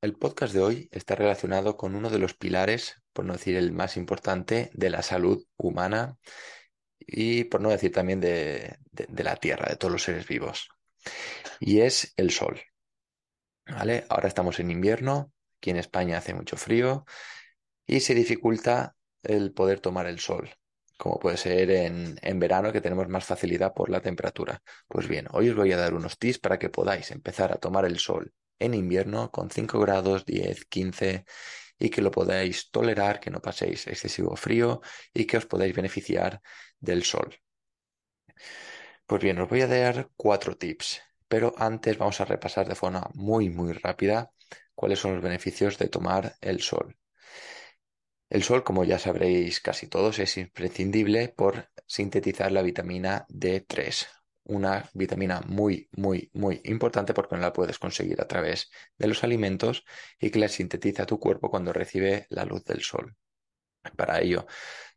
el podcast de hoy está relacionado con uno de los pilares, por no decir el más importante, de la salud humana y por no decir también de, la Tierra, de todos los seres vivos. Y es el sol. ¿Vale? Ahora estamos en invierno, aquí en España hace mucho frío y se dificulta el poder tomar el sol, como puede ser en, en, verano que tenemos más facilidad por la temperatura. Pues bien, hoy os voy a dar unos tips para que podáis empezar a tomar el sol en invierno con 5 grados, 10, 15 y que lo podáis tolerar, que no paséis excesivo frío y que os podáis beneficiar del sol. Pues bien, os voy a dar cuatro tips, pero antes vamos a repasar de forma muy, muy rápida cuáles son los beneficios de tomar el sol. El sol, como ya sabréis casi todos, es imprescindible por sintetizar la vitamina D3, una vitamina muy, muy, muy importante porque no la puedes conseguir a través de los alimentos y que la sintetiza tu cuerpo cuando recibe la luz del sol. Para ello,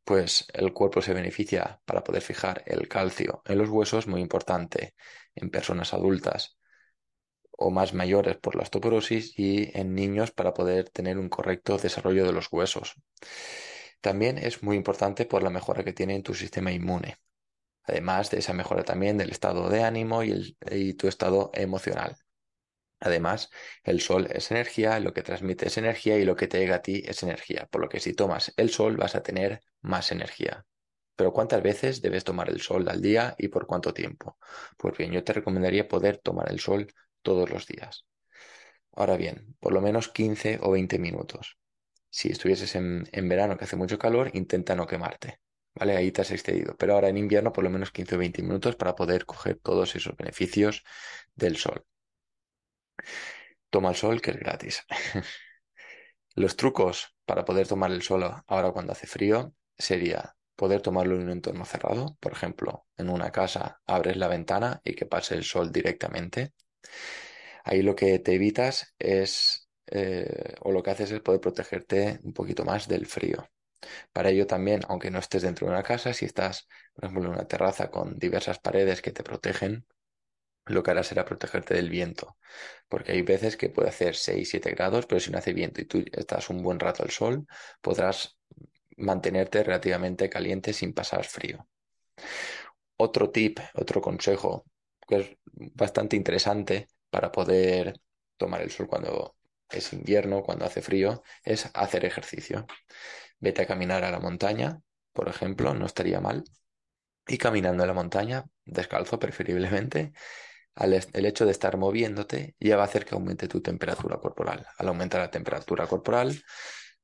pues el cuerpo se beneficia para poder fijar el calcio en los huesos, muy importante en personas adultas o más mayores por la osteoporosis y en niños para poder tener un correcto desarrollo de los huesos. También es muy importante por la mejora que tiene en tu sistema inmune además de esa mejora también del estado de ánimo y, tu estado emocional. Además, el sol es energía, lo que transmite es energía y lo que te llega a ti es energía, por lo que si tomas el sol vas a tener más energía. Pero ¿cuántas veces debes tomar el sol al día y por cuánto tiempo? Pues bien, yo te recomendaría poder tomar el sol todos los días. Ahora bien, por lo menos 15 o 20 minutos. Si estuvieses en verano que hace mucho calor, intenta no quemarte. ¿Vale? Ahí te has excedido. Pero ahora en invierno por lo menos 15 o 20 minutos para poder coger todos esos beneficios del sol. Toma el sol, que es gratis. Los trucos para poder tomar el sol ahora cuando hace frío sería poder tomarlo en un entorno cerrado. Por ejemplo, en una casa abres la ventana y que pase el sol directamente. Ahí lo que te evitas es, eh, o lo que haces es poder protegerte un poquito más del frío. Para ello también, aunque no estés dentro de una casa, si estás, por ejemplo, en una terraza con diversas paredes que te protegen, lo que harás será protegerte del viento, porque hay veces que puede hacer 6, 7 grados, pero si no hace viento y tú estás un buen rato al sol, podrás mantenerte relativamente caliente sin pasar frío. Otro tip, otro consejo que es bastante interesante para poder tomar el sol cuando es invierno, cuando hace frío, es hacer ejercicio. Vete a caminar a la montaña, por ejemplo, no estaría mal. Y caminando a la montaña, descalzo preferiblemente, el hecho de estar moviéndote ya va a hacer que aumente tu temperatura corporal. Al aumentar la temperatura corporal,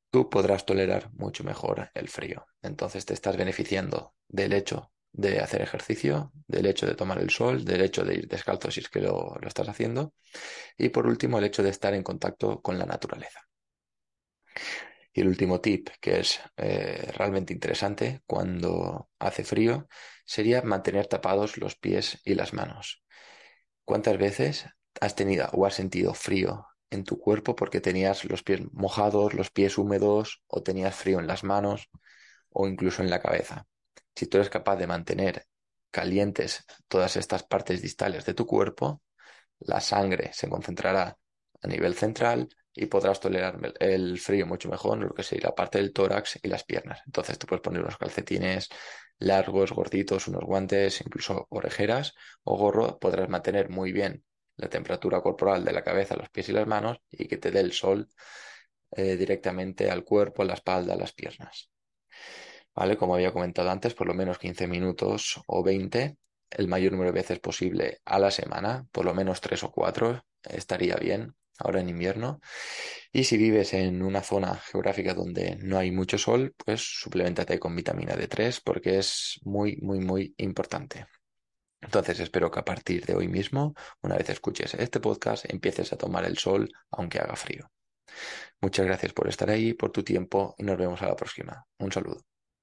tú podrás tolerar mucho mejor el frío. Entonces te estás beneficiando del hecho de hacer ejercicio, del hecho de tomar el sol, del hecho de ir descalzo si es que lo, estás haciendo y por último el hecho de estar en contacto con la naturaleza. Y el último tip que es eh, realmente interesante cuando hace frío sería mantener tapados los pies y las manos. ¿Cuántas veces has tenido o has sentido frío en tu cuerpo porque tenías los pies mojados, los pies húmedos o tenías frío en las manos o incluso en la cabeza? Si tú eres capaz de mantener calientes todas estas partes distales de tu cuerpo, la sangre se concentrará a nivel central y podrás tolerar el frío mucho mejor, lo que sería la parte del tórax y las piernas. Entonces tú puedes poner unos calcetines largos, gorditos, unos guantes, incluso orejeras o gorro, podrás mantener muy bien la temperatura corporal de la cabeza, los pies y las manos y que te dé el sol eh, directamente al cuerpo, a la espalda, a las piernas. ¿vale? Como había comentado antes, por lo menos 15 minutos o 20, el mayor número de veces posible a la semana, por lo menos 3 o 4, estaría bien ahora en invierno. Y si vives en una zona geográfica donde no hay mucho sol, pues suplementate con vitamina D3 porque es muy, muy, muy importante. Entonces espero que a partir de hoy mismo, una vez escuches este podcast, empieces a tomar el sol aunque haga frío. Muchas gracias por estar ahí, por tu tiempo y nos vemos a la próxima. Un saludo.